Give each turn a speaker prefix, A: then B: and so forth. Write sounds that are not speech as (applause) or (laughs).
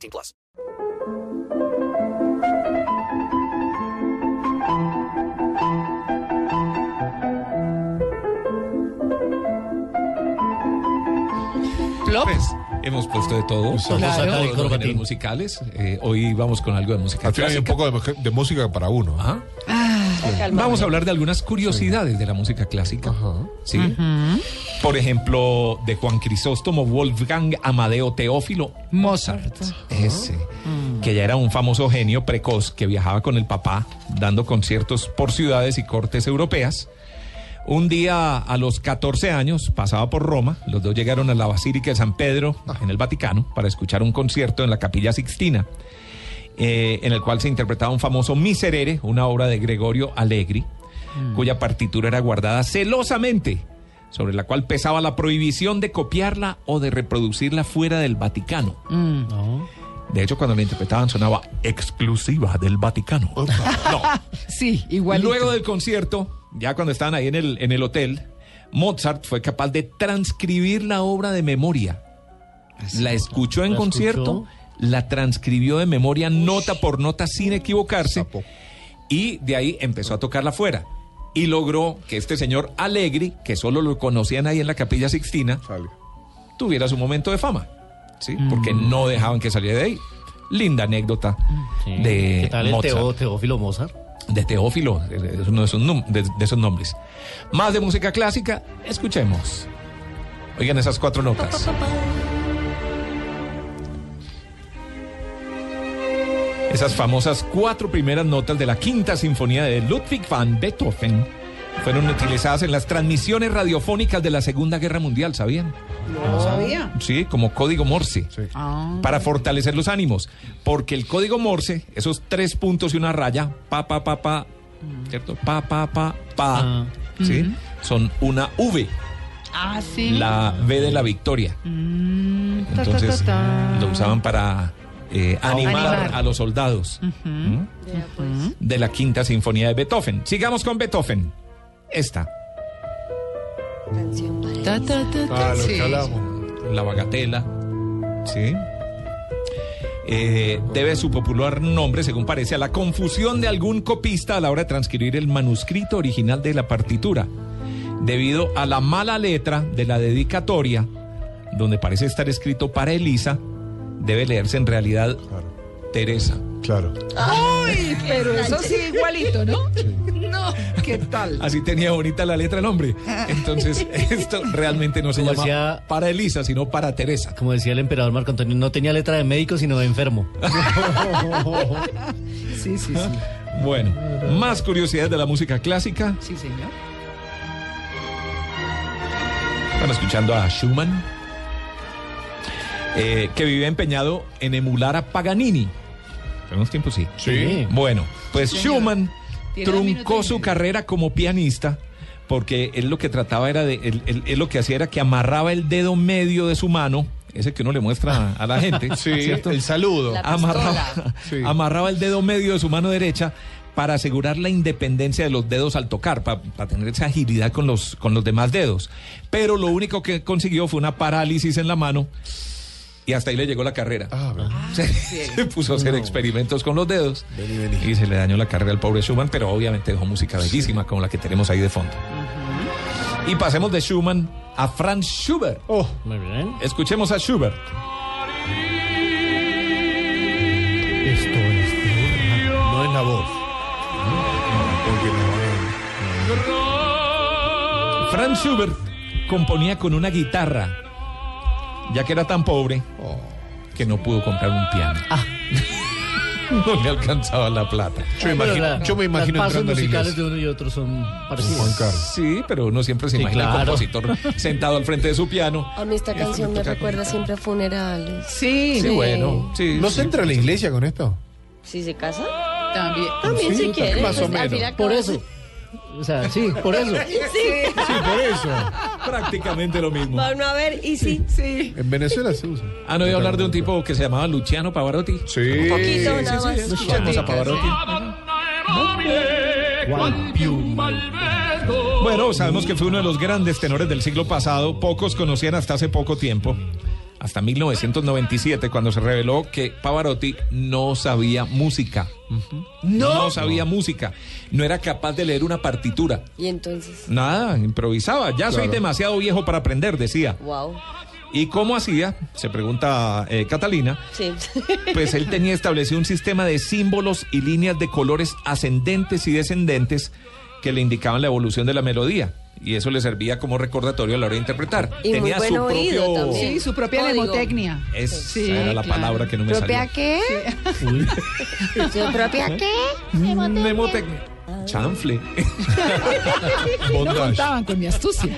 A: 18 plus.
B: Pues, hemos puesto de todo,
C: Claro.
B: todos los géneros musicales. Eh, hoy vamos con algo de música
D: Al final hay un
B: clásica.
D: poco de, de música para uno.
B: Ajá. Vamos a hablar de algunas curiosidades de la música clásica. ¿sí? Por ejemplo, de Juan Crisóstomo Wolfgang Amadeo Teófilo Mozart. Ese, que ya era un famoso genio precoz que viajaba con el papá dando conciertos por ciudades y cortes europeas. Un día a los 14 años pasaba por Roma, los dos llegaron a la Basílica de San Pedro en el Vaticano para escuchar un concierto en la Capilla Sixtina eh, en el cual se interpretaba un famoso Miserere, una obra de Gregorio Allegri, cuya partitura era guardada celosamente, sobre la cual pesaba la prohibición de copiarla o de reproducirla fuera del Vaticano. De hecho, cuando la interpretaban sonaba exclusiva del Vaticano. No. (laughs)
C: Sí, igual.
B: Luego del concierto, ya cuando estaban ahí en el, en el hotel, Mozart fue capaz de transcribir la obra de memoria. La escuchó en
C: ¿La
B: concierto, la transcribió de memoria nota por nota sin equivocarse
D: Sapo.
B: y de ahí empezó a tocarla fuera. Y logró que este señor Allegri, que solo lo conocían ahí en la Capilla Sixtina,
D: Sale.
B: tuviera su momento de fama. ¿sí? Porque no dejaban que saliera de ahí. Linda anécdota de
C: ¿Qué tal el Teófilo Mozart?
B: de Teófilo, es uno de esos, de esos nombres. Más de música clásica, escuchemos. Oigan esas cuatro notas. Esas famosas cuatro primeras notas de la quinta sinfonía de Ludwig van Beethoven fueron utilizadas en las transmisiones radiofónicas de la Segunda Guerra Mundial, ¿sabían?
E: No sabía.
B: Sí, como código Morse
D: Sí.
B: para fortalecer los ánimos. Porque el código Morse, esos tres puntos y una raya, pa, pa, pa, pa, ¿cierto? Pa, pa, pa, pa,
C: Ah.
B: ¿sí? Son una V,
E: Ah, sí.
B: la V de la victoria.
E: Mm, ta, ta,
B: Entonces,
E: ta, ta.
B: lo usaban para eh, animar,
E: Animar.
B: a los soldados ¿Mm? de la quinta sinfonía de Beethoven. Sigamos con Beethoven. Esta,
E: Ta, ta, ta, ta.
D: Ah, lo
E: Sí.
D: que hablamos.
B: la bagatela, ¿sí? Eh, debe su popular nombre, según parece, a la confusión de algún copista a la hora de transcribir el manuscrito original de la partitura, debido a la mala letra de la dedicatoria, donde parece estar escrito para Elisa, debe leerse en realidad
D: Claro.
B: Teresa.
D: Claro.
E: Ay, pero eso sí igualito, ¿no? (laughs) No, ¿qué tal?
B: Así tenía bonita la letra el hombre. Entonces, (laughs) esto realmente no se
C: Como
B: llama
C: decía-
B: para Elisa, sino para Teresa.
C: Como decía el emperador Marco Antonio, no tenía letra de médico, sino de enfermo. (laughs)
E: Sí, sí, sí.
B: Bueno, más curiosidades de la música clásica.
E: Sí, señor.
B: Están escuchando a Schumann, eh, que vive empeñado en emular a Paganini. En unos tiempos sí.
C: Sí.
B: Bueno, pues
E: Señor.
B: Schumann truncó su carrera como pianista porque él lo que trataba era de, él, él- él lo que hacía era que amarraba el dedo medio de su mano, ese que uno le muestra a la gente, (laughs)
D: Sí,
B: ¿cierto?
D: el saludo.
B: Amarraba,
D: Sí.
B: amarraba el dedo medio de su mano derecha para asegurar la independencia de los dedos al tocar, para tener esa agilidad con los, con los demás dedos. Pero lo único que consiguió fue una parálisis en la mano y hasta ahí le llegó la carrera.
D: Ah, (laughs)
B: se, se puso a hacer experimentos con los dedos
D: Vení, vení.
B: y se le dañó la carrera al pobre Schumann, pero obviamente dejó música bellísima como la que tenemos ahí de fondo. Y pasemos de Schumann a Franz Schubert.
D: Oh,
C: Muy bien.
B: Escuchemos a Schubert.
C: Esto es
D: no es la voz.
B: Franz Schubert componía con una guitarra, ya que era tan pobre que no pudo comprar un piano. (laughs) no le alcanzaba la plata.
D: Yo me
C: Pero
D: imagino,
C: la-
D: yo me imagino
C: Las
D: entrando
C: musicales de uno y otro son
D: Juan
C: parecidos.
D: Carlos.
B: Sí, pero uno siempre se
C: Sí,
B: imagina al compositor (laughs) sentado al frente de su piano.
F: A mí esta canción me recuerda siempre a funerales.
E: Sí,
B: Sí, bueno, sí.
D: ¿No
B: sí.
D: se entra a la iglesia con esto?
F: ¿Si se casa?
E: también.
F: También
D: Sí,
F: si quiere.
D: más o
F: pues, al
D: menos.
C: Por eso. O sea, sí, por eso.
D: Sí, por eso.
B: Prácticamente lo mismo.
F: Va uno a ver y sí.
E: Sí.
D: En Venezuela se usa.
B: ¿Han oído hablar de un tipo que se llamaba Luciano Pavarotti?
D: Sí.
F: Un poquito nada más.
B: Escuchamos a Pavarotti. Bueno, sabemos que fue uno de los grandes tenores del siglo pasado. Pocos conocían hasta hace poco tiempo, hasta 1997, cuando se reveló que Pavarotti no sabía música. No sabía música. No era capaz de leer una partitura.
F: Y entonces,
B: Nada, improvisaba. Ya soy demasiado viejo para aprender, decía.
F: wow.
B: ¿Y cómo hacía? Se pregunta eh, Catalina.
F: Sí. (laughs)
B: Pues él tenía establecido un sistema de símbolos y líneas de colores ascendentes y descendentes que le indicaban la evolución de la melodía. Y eso le servía como recordatorio a la hora de interpretar.
F: Y muy
B: tenía
F: buen
B: su
F: oído
B: propio.
F: también.
E: Sí, su propia
F: Código.
E: nemotecnia.
B: Esa
E: Sí,
B: era la
E: claro.
B: palabra que no me
F: ¿Propia
B: salió.
F: qué? (laughs) ¿Su propia qué?
B: Mnemotecnia. Chanfle. (laughs)
E: No contaban con mi astucia.